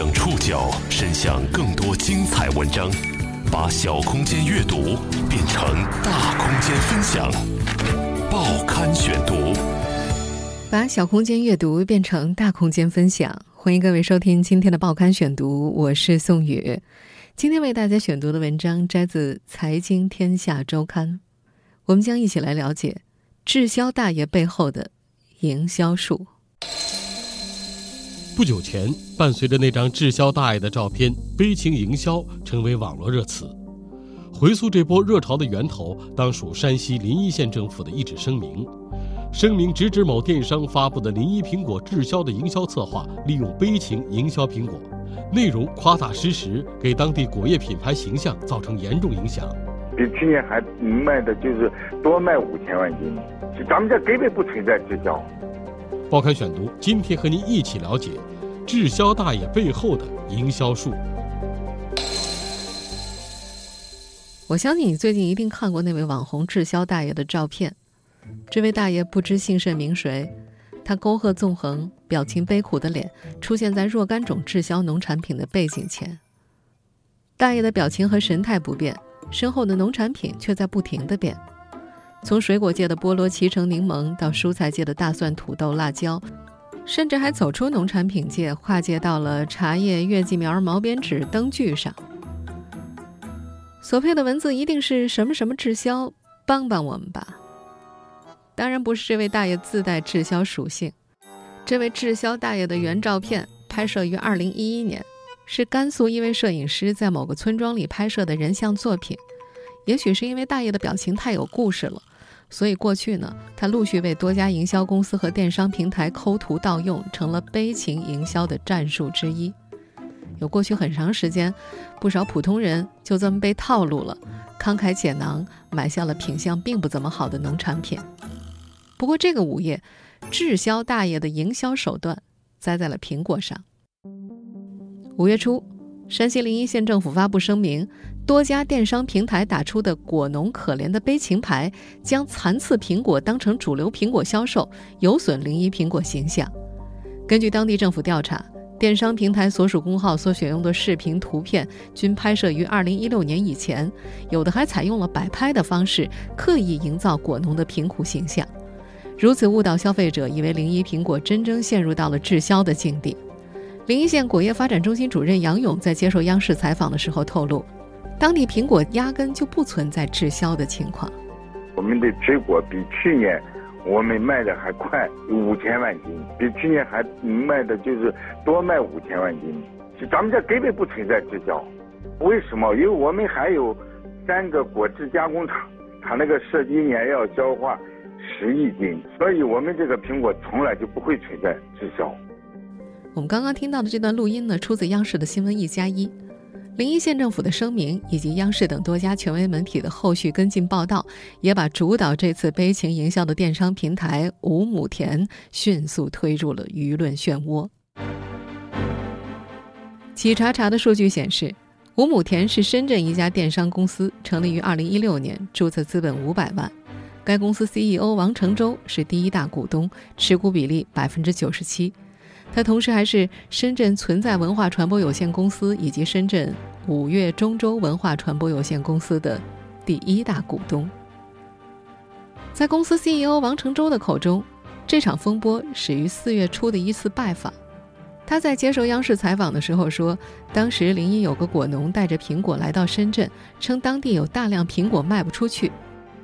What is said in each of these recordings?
将触角伸向更多精彩文章，把小空间阅读变成大空间分享。报刊选读，把小空间阅读变成大空间分享。欢迎各位收听今天的报刊选读，我是宋宇。今天为大家选读的文章摘自《财经天下周刊》，我们将一起来了解滞销大爷背后的营销术。不久前，伴随着那张滞销大爷的照片，“悲情营销”成为网络热词。回溯这波热潮的源头，当属山西临沂县政府的一纸声明。声明直指某电商发布的临沂苹果滞销的营销策划，利用悲情营销苹果，内容夸大失实，给当地果业品牌形象造成严重影响。比去年还卖的就是多卖五千万斤，咱们这根本不存在滞销。报刊选读，今天和您一起了解滞销大爷背后的营销术。我相信你最近一定看过那位网红滞销大爷的照片。这位大爷不知姓甚名谁，他沟壑纵横、表情悲苦的脸出现在若干种滞销农产品的背景前。大爷的表情和神态不变，身后的农产品却在不停的变。从水果界的菠萝、脐橙、柠檬，到蔬菜界的大蒜、土豆、辣椒，甚至还走出农产品界，跨界到了茶叶、月季苗、毛边纸、灯具上。所配的文字一定是什么什么滞销，帮帮我们吧。当然不是这位大爷自带滞销属性，这位滞销大爷的原照片拍摄于二零一一年，是甘肃一位摄影师在某个村庄里拍摄的人像作品。也许是因为大爷的表情太有故事了。所以过去呢，他陆续为多家营销公司和电商平台抠图盗用，成了悲情营销的战术之一。有过去很长时间，不少普通人就这么被套路了，慷慨解囊买下了品相并不怎么好的农产品。不过这个午夜，滞销大爷的营销手段栽在了苹果上。五月初。山西临沂县政府发布声明，多家电商平台打出的“果农可怜”的悲情牌，将残次苹果当成主流苹果销售，有损临沂苹果形象。根据当地政府调查，电商平台所属公号所选用的视频图片均拍摄于2016年以前，有的还采用了摆拍的方式，刻意营造果农的贫苦形象，如此误导消费者，以为临沂苹果真正陷入到了滞销的境地。临沂县果业发展中心主任杨勇在接受央视采访的时候透露，当地苹果压根就不存在滞销的情况。我们的水果比去年我们卖的还快五千万斤，比去年还卖的就是多卖五千万斤。咱们这根本不存在滞销，为什么？因为我们还有三个果汁加工厂，它那个涉及年要消化十亿斤，所以我们这个苹果从来就不会存在滞销。我们刚刚听到的这段录音呢，出自央视的新闻一加一，临沂县政府的声明以及央视等多家权威媒体的后续跟进报道，也把主导这次悲情营销的电商平台五亩田迅速推入了舆论漩涡。企查查的数据显示，五亩田是深圳一家电商公司，成立于二零一六年，注册资本五百万。该公司 CEO 王成洲是第一大股东，持股比例百分之九十七。他同时还是深圳存在文化传播有限公司以及深圳五月中州文化传播有限公司的第一大股东。在公司 CEO 王成洲的口中，这场风波始于四月初的一次拜访。他在接受央视采访的时候说，当时临沂有个果农带着苹果来到深圳，称当地有大量苹果卖不出去。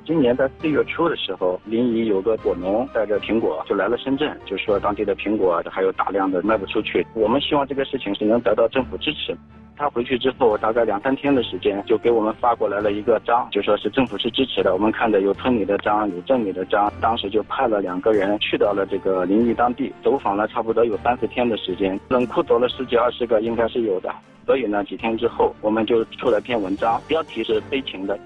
今年在四月初的时候，临沂有个果农带着苹果就来了深圳，就说当地的苹果还有大量的卖不出去。我们希望这个事情是能得到政府支持。他回去之后，大概两三天的时间，就给我们发过来了一个章，就说是政府是支持的。我们看着有村里的章，有镇里的章。当时就派了两个人去到了这个临沂当地，走访了差不多有三四天的时间，冷库走了十几二十个，应该是有的。所以呢，几天之后，我们就出了篇文章，标题是悲情的。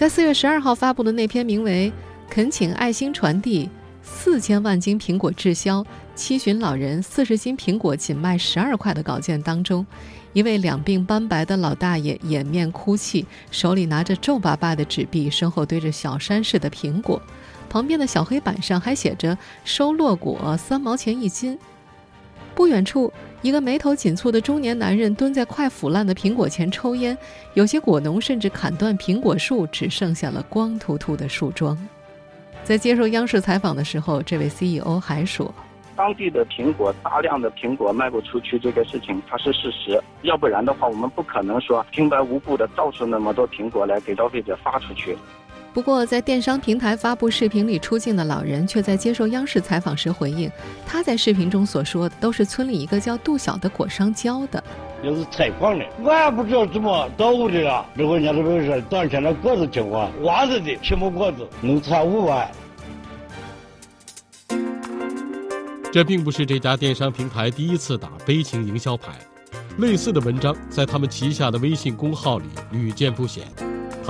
在四月十二号发布的那篇名为《恳请爱心传递四千万斤苹果滞销，七旬老人四十斤苹果仅卖十二块》的稿件当中，一位两鬓斑白的老大爷掩面哭泣，手里拿着皱巴巴的纸币，身后堆着小山似的苹果，旁边的小黑板上还写着“收落果三毛钱一斤”。不远处，一个眉头紧蹙的中年男人蹲在快腐烂的苹果前抽烟，有些果农甚至砍断苹果树，只剩下了光秃秃的树桩。在接受央视采访的时候，这位 CEO 还说：“当地的苹果大量的苹果卖不出去，这个事情它是事实。要不然的话，我们不可能说平白无故的造出那么多苹果来给消费者发出去。”不过，在电商平台发布视频里出镜的老人，却在接受央视采访时回应，他在视频中所说的都是村里一个叫杜晓的果商教的。也是采矿的，我也不知道怎么捣鼓的了。如果人家这个是当前的果子情况，娃子的皮木果子能差五万。这并不是这家电商平台第一次打悲情营销牌，类似的文章在他们旗下的微信公号里屡见不鲜。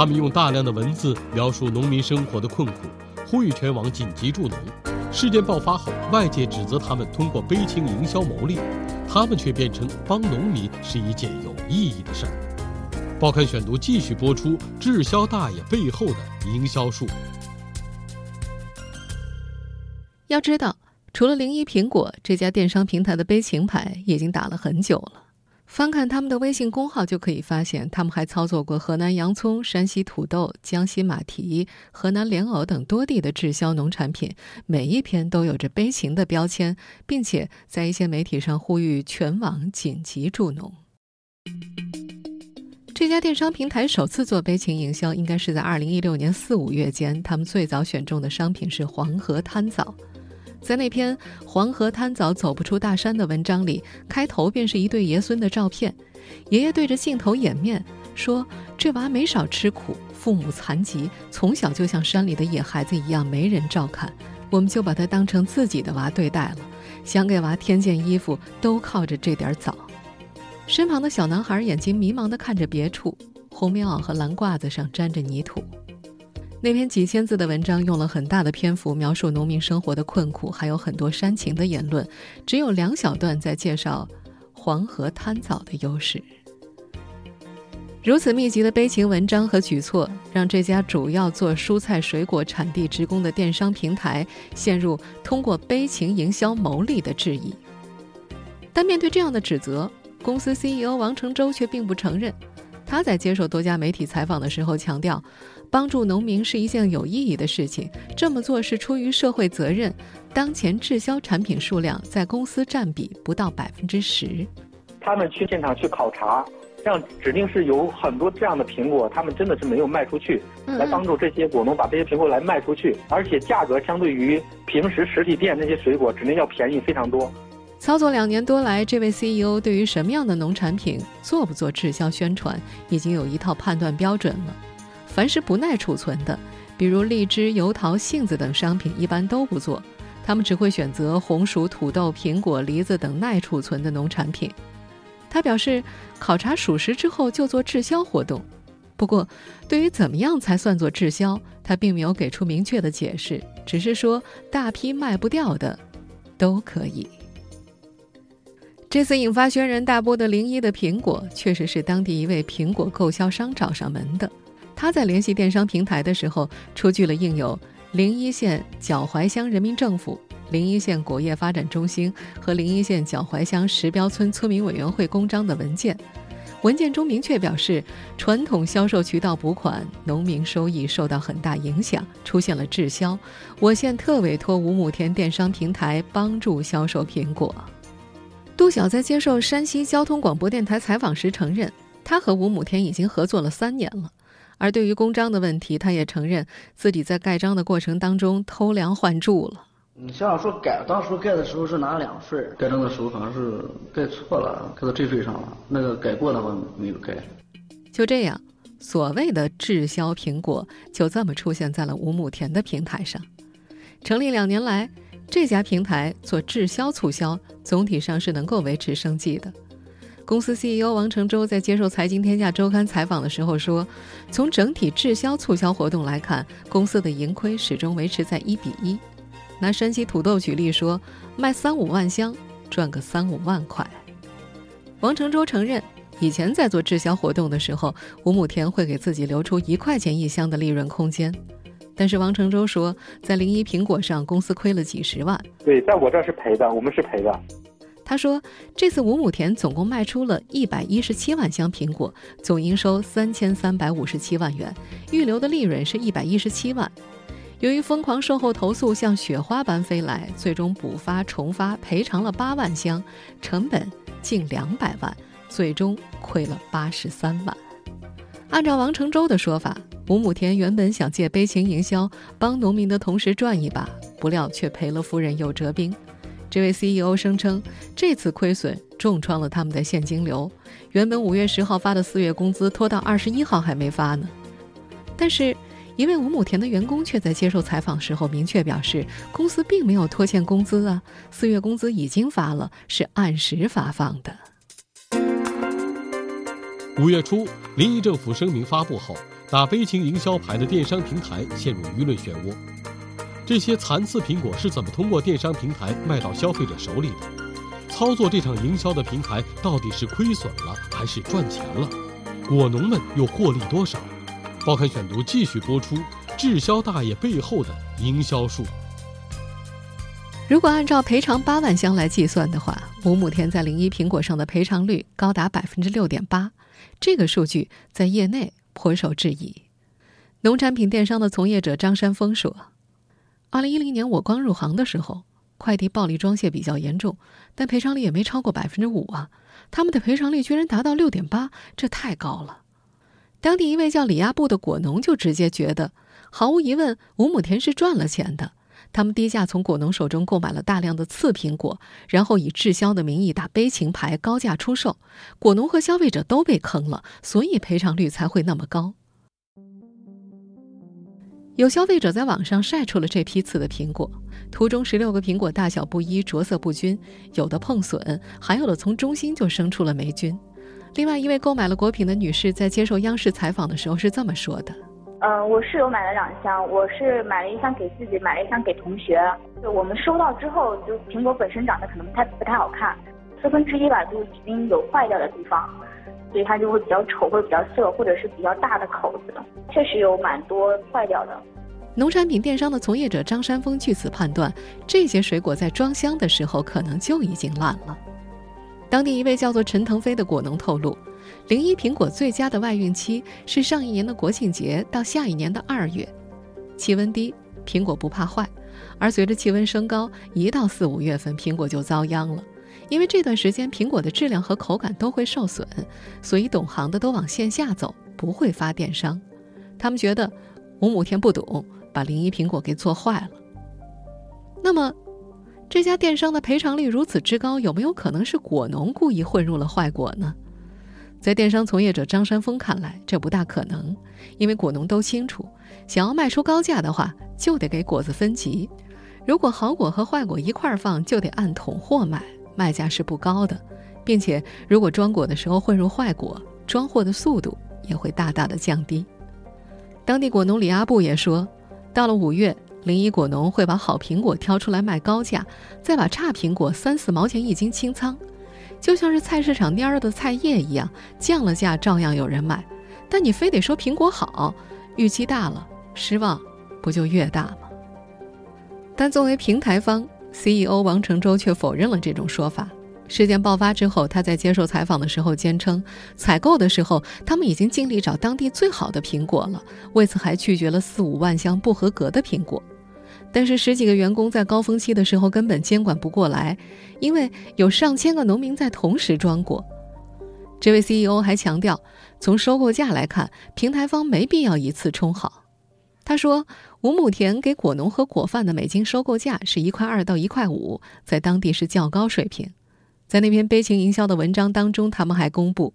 他们用大量的文字描述农民生活的困苦，呼吁全网紧急助农。事件爆发后，外界指责他们通过悲情营销牟利，他们却辩称帮农民是一件有意义的事儿。报刊选读继续播出滞销大爷背后的营销术。要知道，除了零一苹果这家电商平台的悲情牌已经打了很久了。翻看他们的微信公号，就可以发现，他们还操作过河南洋葱、山西土豆、江西马蹄、河南莲藕等多地的滞销农产品，每一篇都有着悲情的标签，并且在一些媒体上呼吁全网紧急助农。这家电商平台首次做悲情营销，应该是在二零一六年四五月间，他们最早选中的商品是黄河滩枣。在那篇《黄河滩枣走不出大山》的文章里，开头便是一对爷孙的照片。爷爷对着镜头掩面说：“这娃没少吃苦，父母残疾，从小就像山里的野孩子一样没人照看，我们就把他当成自己的娃对待了。想给娃添件衣服，都靠着这点枣。”身旁的小男孩眼睛迷茫地看着别处，红棉袄和蓝褂子上沾着泥土。那篇几千字的文章用了很大的篇幅描述农民生活的困苦，还有很多煽情的言论。只有两小段在介绍黄河滩枣的优势。如此密集的悲情文章和举措，让这家主要做蔬菜水果产地职工的电商平台陷入通过悲情营销牟利的质疑。但面对这样的指责，公司 CEO 王成洲却并不承认。他在接受多家媒体采访的时候强调。帮助农民是一件有意义的事情，这么做是出于社会责任。当前滞销产品数量在公司占比不到百分之十。他们去现场去考察，像指定是有很多这样的苹果，他们真的是没有卖出去，来帮助这些果农把这些苹果来卖出去，而且价格相对于平时实体店那些水果，指定要便宜非常多。操作两年多来，这位 CEO 对于什么样的农产品做不做滞销宣传，已经有一套判断标准了。凡是不耐储存的，比如荔枝、油桃、杏子等商品，一般都不做。他们只会选择红薯、土豆、苹果、梨子等耐储存的农产品。他表示，考察属实之后就做滞销活动。不过，对于怎么样才算作滞销，他并没有给出明确的解释，只是说大批卖不掉的都可以。这次引发轩然大波的零一的苹果，确实是当地一位苹果购销商找上门的。他在联系电商平台的时候，出具了印有零一县脚踝乡人民政府、零一县果业发展中心和零一县脚踝乡石标村村民委员会公章的文件。文件中明确表示，传统销售渠道补款，农民收益受到很大影响，出现了滞销。我县特委托五亩田电商平台帮助销售苹果。杜晓在接受山西交通广播电台采访时承认，他和五亩田已经合作了三年了。而对于公章的问题，他也承认自己在盖章的过程当中偷梁换柱了。你像说改，当时盖的时候是拿两份盖章的时候好像是盖错了，盖到这份上了。那个改过的话没有盖。就这样，所谓的滞销苹果就这么出现在了五亩田的平台上。成立两年来，这家平台做滞销促销，总体上是能够维持生计的。公司 CEO 王成洲在接受《财经天下周刊》采访的时候说：“从整体滞销促销活动来看，公司的盈亏始终维持在一比一。拿山西土豆举例说，卖三五万箱，赚个三五万块。”王成洲承认，以前在做滞销活动的时候，五亩田会给自己留出一块钱一箱的利润空间。但是王成洲说，在零一苹果上，公司亏了几十万。对，在我这是赔的，我们是赔的。他说，这次五亩田总共卖出了一百一十七万箱苹果，总营收三千三百五十七万元，预留的利润是一百一十七万。由于疯狂售后投诉像雪花般飞来，最终补发重发赔偿了八万箱，成本近两百万，最终亏了八十三万。按照王承洲的说法，五亩田原本想借悲情营销帮农民的同时赚一把，不料却赔了夫人又折兵。这位 CEO 声称，这次亏损重创了他们的现金流。原本五月十号发的四月工资拖到二十一号还没发呢。但是，一位五亩田的员工却在接受采访时候明确表示，公司并没有拖欠工资啊，四月工资已经发了，是按时发放的。五月初，临沂政府声明发布后，打悲情营销牌的电商平台陷入舆论漩涡。这些残次苹果是怎么通过电商平台卖到消费者手里的？操作这场营销的平台到底是亏损了还是赚钱了？果农们又获利多少？报刊选读继续播出：滞销大爷背后的营销术。如果按照赔偿八万箱来计算的话，五亩田在零一苹果上的赔偿率高达百分之六点八，这个数据在业内颇受质疑。农产品电商的从业者张山峰说。二零一零年我刚入行的时候，快递暴力装卸比较严重，但赔偿率也没超过百分之五啊。他们的赔偿率居然达到六点八，这太高了。当地一位叫李亚布的果农就直接觉得，毫无疑问，五亩田是赚了钱的。他们低价从果农手中购买了大量的次苹果，然后以滞销的名义打悲情牌，高价出售。果农和消费者都被坑了，所以赔偿率才会那么高。有消费者在网上晒出了这批次的苹果，图中十六个苹果大小不一，着色不均，有的碰损，还有的从中心就生出了霉菌。另外一位购买了果品的女士在接受央视采访的时候是这么说的：“嗯，我室友买了两箱，我是买了一箱给自己，买了一箱给同学。就我们收到之后，就苹果本身长得可能不太不太好看，四分之一吧，就已经有坏掉的地方，所以它就会比较丑，会比较涩，或者是比较大的口子，确实有蛮多坏掉的。”农产品电商的从业者张山峰据此判断，这些水果在装箱的时候可能就已经烂了。当地一位叫做陈腾飞的果农透露，零一苹果最佳的外运期是上一年的国庆节到下一年的二月，气温低，苹果不怕坏；而随着气温升高，一到四五月份苹果就遭殃了，因为这段时间苹果的质量和口感都会受损，所以懂行的都往线下走，不会发电商。他们觉得五亩田不懂。把零一苹果给做坏了。那么，这家电商的赔偿率如此之高，有没有可能是果农故意混入了坏果呢？在电商从业者张山峰看来，这不大可能，因为果农都清楚，想要卖出高价的话，就得给果子分级。如果好果和坏果一块儿放，就得按桶货卖，卖价是不高的，并且如果装果的时候混入坏果，装货的速度也会大大的降低。当地果农李阿布也说。到了五月，临沂果农会把好苹果挑出来卖高价，再把差苹果三四毛钱一斤清仓，就像是菜市场蔫儿的菜叶一样，降了价照样有人买。但你非得说苹果好，预期大了，失望不就越大吗？但作为平台方，CEO 王承洲却否认了这种说法。事件爆发之后，他在接受采访的时候坚称，采购的时候他们已经尽力找当地最好的苹果了，为此还拒绝了四五万箱不合格的苹果。但是十几个员工在高峰期的时候根本监管不过来，因为有上千个农民在同时装果。这位 CEO 还强调，从收购价来看，平台方没必要一次充好。他说，五亩田给果农和果贩的每斤收购价是一块二到一块五，在当地是较高水平。在那篇悲情营销的文章当中，他们还公布，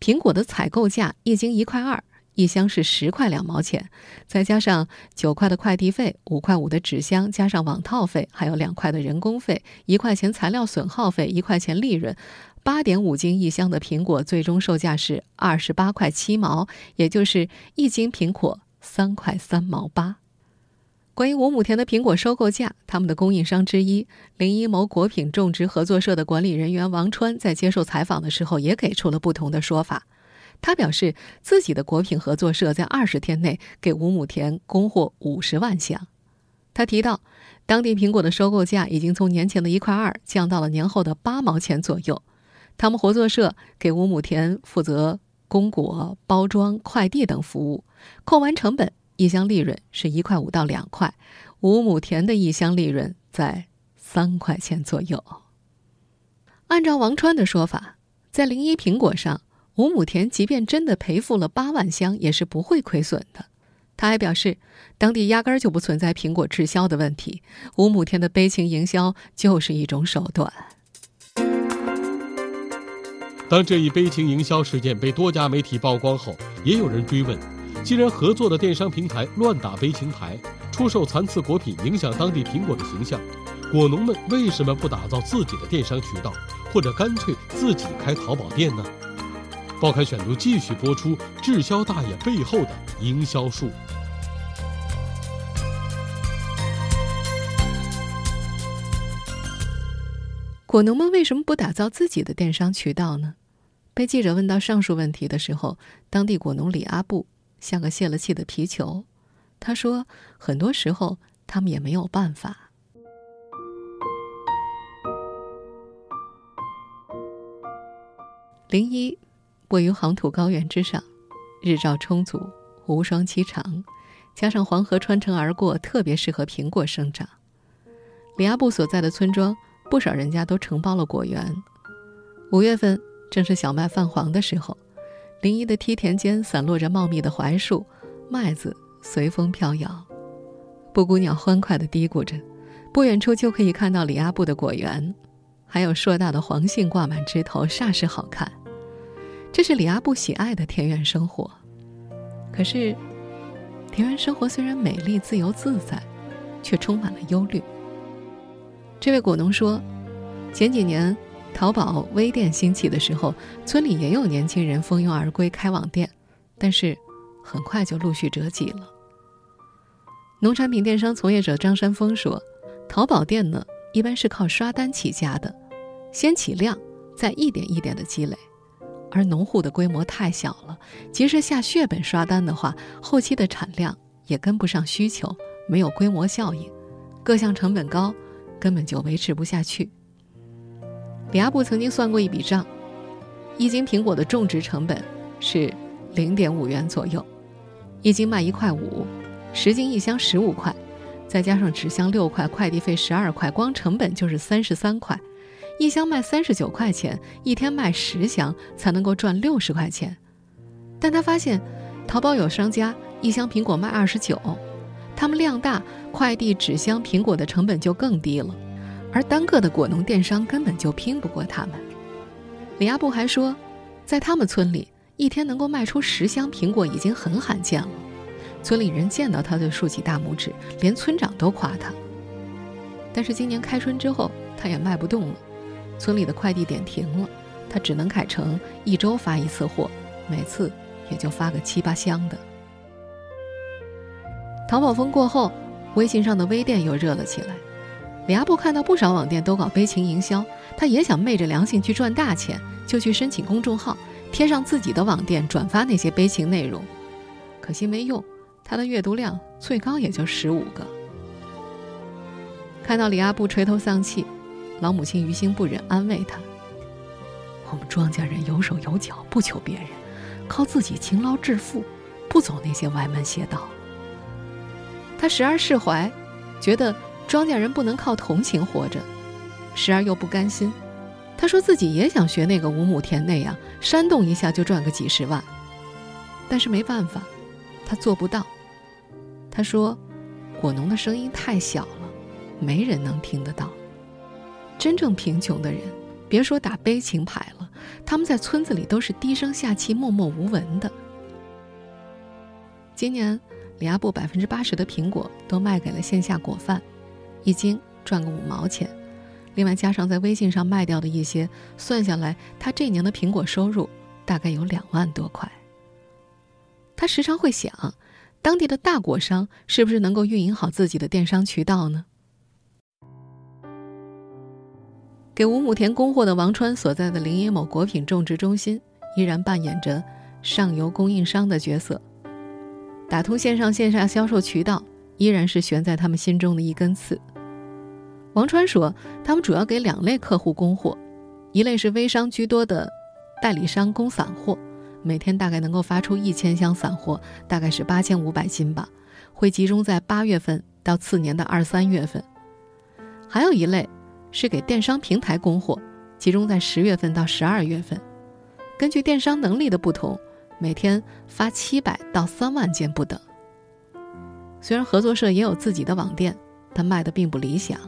苹果的采购价一斤一块二，一箱是十块两毛钱，再加上九块的快递费，五块五的纸箱，加上网套费，还有两块的人工费，一块钱材料损耗费，一块钱利润，八点五斤一箱的苹果最终售价是二十八块七毛，也就是一斤苹果三块三毛八。关于五亩田的苹果收购价，他们的供应商之一临沂某果品种植合作社的管理人员王川在接受采访的时候也给出了不同的说法。他表示，自己的果品合作社在二十天内给五亩田供货五十万箱。他提到，当地苹果的收购价已经从年前的一块二降到了年后的八毛钱左右。他们合作社给五亩田负责供果、包装、快递等服务，扣完成本，一箱利润是一块五到两块。五亩田的一箱利润在三块钱左右。按照王川的说法，在零一苹果上，五亩田即便真的赔付了八万箱，也是不会亏损的。他还表示，当地压根儿就不存在苹果滞销的问题，五亩田的悲情营销就是一种手段。当这一悲情营销事件被多家媒体曝光后，也有人追问：既然合作的电商平台乱打悲情牌，出售残次果品，影响当地苹果的形象，果农们为什么不打造自己的电商渠道，或者干脆自己开淘宝店呢？报刊选读继续播出滞销大爷背后的营销术。果农们为什么不打造自己的电商渠道呢？被记者问到上述问题的时候，当地果农李阿布像个泄了气的皮球。他说：“很多时候他们也没有办法。”零一位于黄土高原之上，日照充足，无霜期长，加上黄河穿城而过，特别适合苹果生长。李阿布所在的村庄，不少人家都承包了果园。五月份。正是小麦泛黄的时候，林一的梯田间散落着茂密的槐树，麦子随风飘摇。布谷鸟欢快地嘀咕着，不远处就可以看到李阿布的果园，还有硕大的黄杏挂满枝头，煞是好看。这是李阿布喜爱的田园生活。可是，田园生活虽然美丽、自由自在，却充满了忧虑。这位果农说，前几年。淘宝微店兴起的时候，村里也有年轻人蜂拥而归开网店，但是很快就陆续折戟了。农产品电商从业者张山峰说：“淘宝店呢，一般是靠刷单起家的，先起量，再一点一点的积累。而农户的规模太小了，即使下血本刷单的话，后期的产量也跟不上需求，没有规模效应，各项成本高，根本就维持不下去。”李阿布曾经算过一笔账，一斤苹果的种植成本是零点五元左右，一斤卖一块五，十斤一箱十五块，再加上纸箱六块，快递费十二块，光成本就是三十三块，一箱卖三十九块钱，一天卖十箱才能够赚六十块钱。但他发现，淘宝有商家一箱苹果卖二十九，他们量大，快递纸箱苹果的成本就更低了。而单个的果农电商根本就拼不过他们。李阿布还说，在他们村里，一天能够卖出十箱苹果已经很罕见了。村里人见到他就竖起大拇指，连村长都夸他。但是今年开春之后，他也卖不动了，村里的快递点停了，他只能改成一周发一次货，每次也就发个七八箱的。淘宝风过后，微信上的微店又热了起来。李阿布看到不少网店都搞悲情营销，他也想昧着良心去赚大钱，就去申请公众号，贴上自己的网店，转发那些悲情内容。可惜没用，他的阅读量最高也就十五个。看到李阿布垂头丧气，老母亲于心不忍，安慰他：“我们庄稼人有手有脚，不求别人，靠自己勤劳致富，不走那些歪门邪道。”他时而释怀，觉得。庄稼人不能靠同情活着，时而又不甘心。他说自己也想学那个五亩田那样，煽动一下就赚个几十万，但是没办法，他做不到。他说，果农的声音太小了，没人能听得到。真正贫穷的人，别说打悲情牌了，他们在村子里都是低声下气、默默无闻的。今年，李阿布百分之八十的苹果都卖给了线下果贩。一斤赚个五毛钱，另外加上在微信上卖掉的一些，算下来，他这年的苹果收入大概有两万多块。他时常会想，当地的大果商是不是能够运营好自己的电商渠道呢？给五亩田供货的王川所在的临沂某果品种植中心，依然扮演着上游供应商的角色，打通线上线下销售渠道。依然是悬在他们心中的一根刺。王川说，他们主要给两类客户供货，一类是微商居多的代理商供散货，每天大概能够发出一千箱散货，大概是八千五百斤吧，会集中在八月份到次年的二三月份。还有一类是给电商平台供货，集中在十月份到十二月份，根据电商能力的不同，每天发七百到三万件不等。虽然合作社也有自己的网店，但卖的并不理想。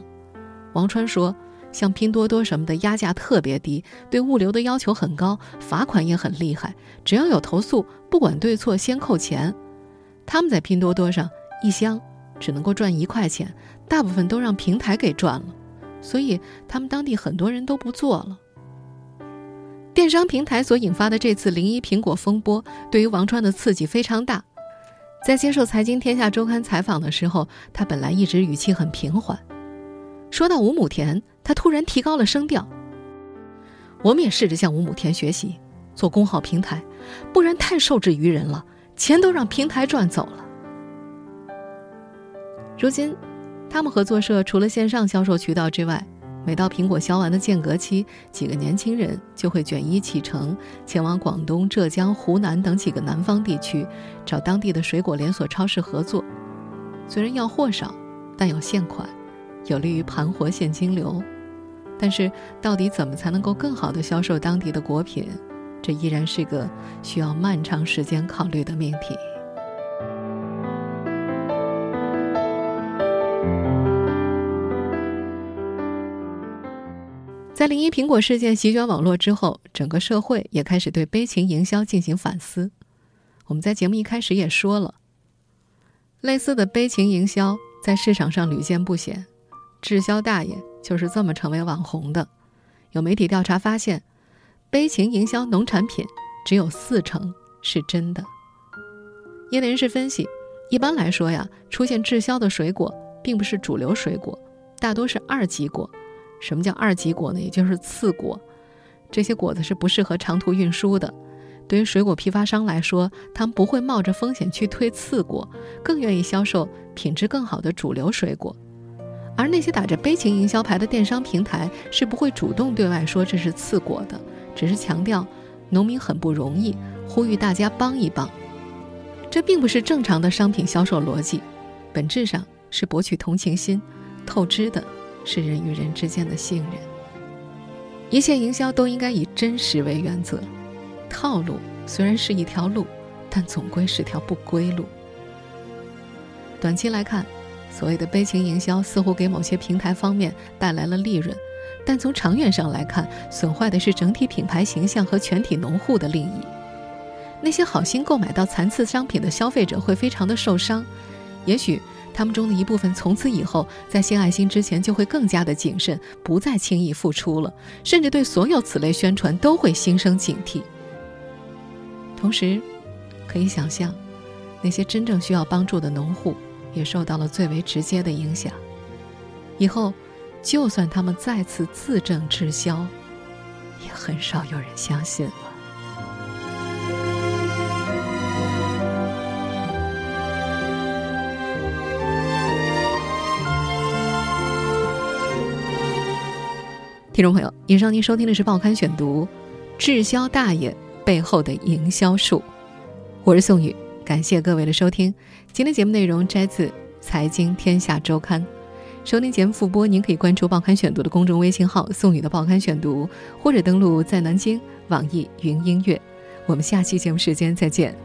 王川说：“像拼多多什么的压价特别低，对物流的要求很高，罚款也很厉害。只要有投诉，不管对错，先扣钱。他们在拼多多上一箱只能够赚一块钱，大部分都让平台给赚了，所以他们当地很多人都不做了。电商平台所引发的这次零一苹果风波，对于王川的刺激非常大。在接受《财经天下周刊》采访的时候，他本来一直语气很平缓。”说到五亩田，他突然提高了声调。我们也试着向五亩田学习，做公号平台，不然太受制于人了，钱都让平台赚走了。如今，他们合作社除了线上销售渠道之外，每到苹果销完的间隔期，几个年轻人就会卷衣启程，前往广东、浙江、湖南等几个南方地区，找当地的水果连锁超市合作。虽然要货少，但有现款。有利于盘活现金流，但是到底怎么才能够更好的销售当地的果品，这依然是个需要漫长时间考虑的命题。在零一苹果事件席卷网络之后，整个社会也开始对悲情营销进行反思。我们在节目一开始也说了，类似的悲情营销在市场上屡见不鲜。滞销大爷就是这么成为网红的。有媒体调查发现，悲情营销农产品只有四成是真的。业内人士分析，一般来说呀，出现滞销的水果并不是主流水果，大多是二级果。什么叫二级果呢？也就是次果。这些果子是不适合长途运输的。对于水果批发商来说，他们不会冒着风险去推次果，更愿意销售品质更好的主流水果。而那些打着悲情营销牌的电商平台是不会主动对外说这是次果的，只是强调农民很不容易，呼吁大家帮一帮。这并不是正常的商品销售逻辑，本质上是博取同情心，透支的是人与人之间的信任。一切营销都应该以真实为原则，套路虽然是一条路，但总归是条不归路。短期来看。所谓的悲情营销似乎给某些平台方面带来了利润，但从长远上来看，损坏的是整体品牌形象和全体农户的利益。那些好心购买到残次商品的消费者会非常的受伤，也许他们中的一部分从此以后在献爱心之前就会更加的谨慎，不再轻易付出了，甚至对所有此类宣传都会心生警惕。同时，可以想象，那些真正需要帮助的农户。也受到了最为直接的影响。以后，就算他们再次自证滞销，也很少有人相信了。听众朋友，以上您收听的是《报刊选读》，滞销大爷背后的营销术。我是宋宇。感谢各位的收听，今天节目内容摘自《财经天下周刊》。收听节目复播，您可以关注“报刊选读”的公众微信号“宋宇的报刊选读”，或者登录在南京网易云音乐。我们下期节目时间再见。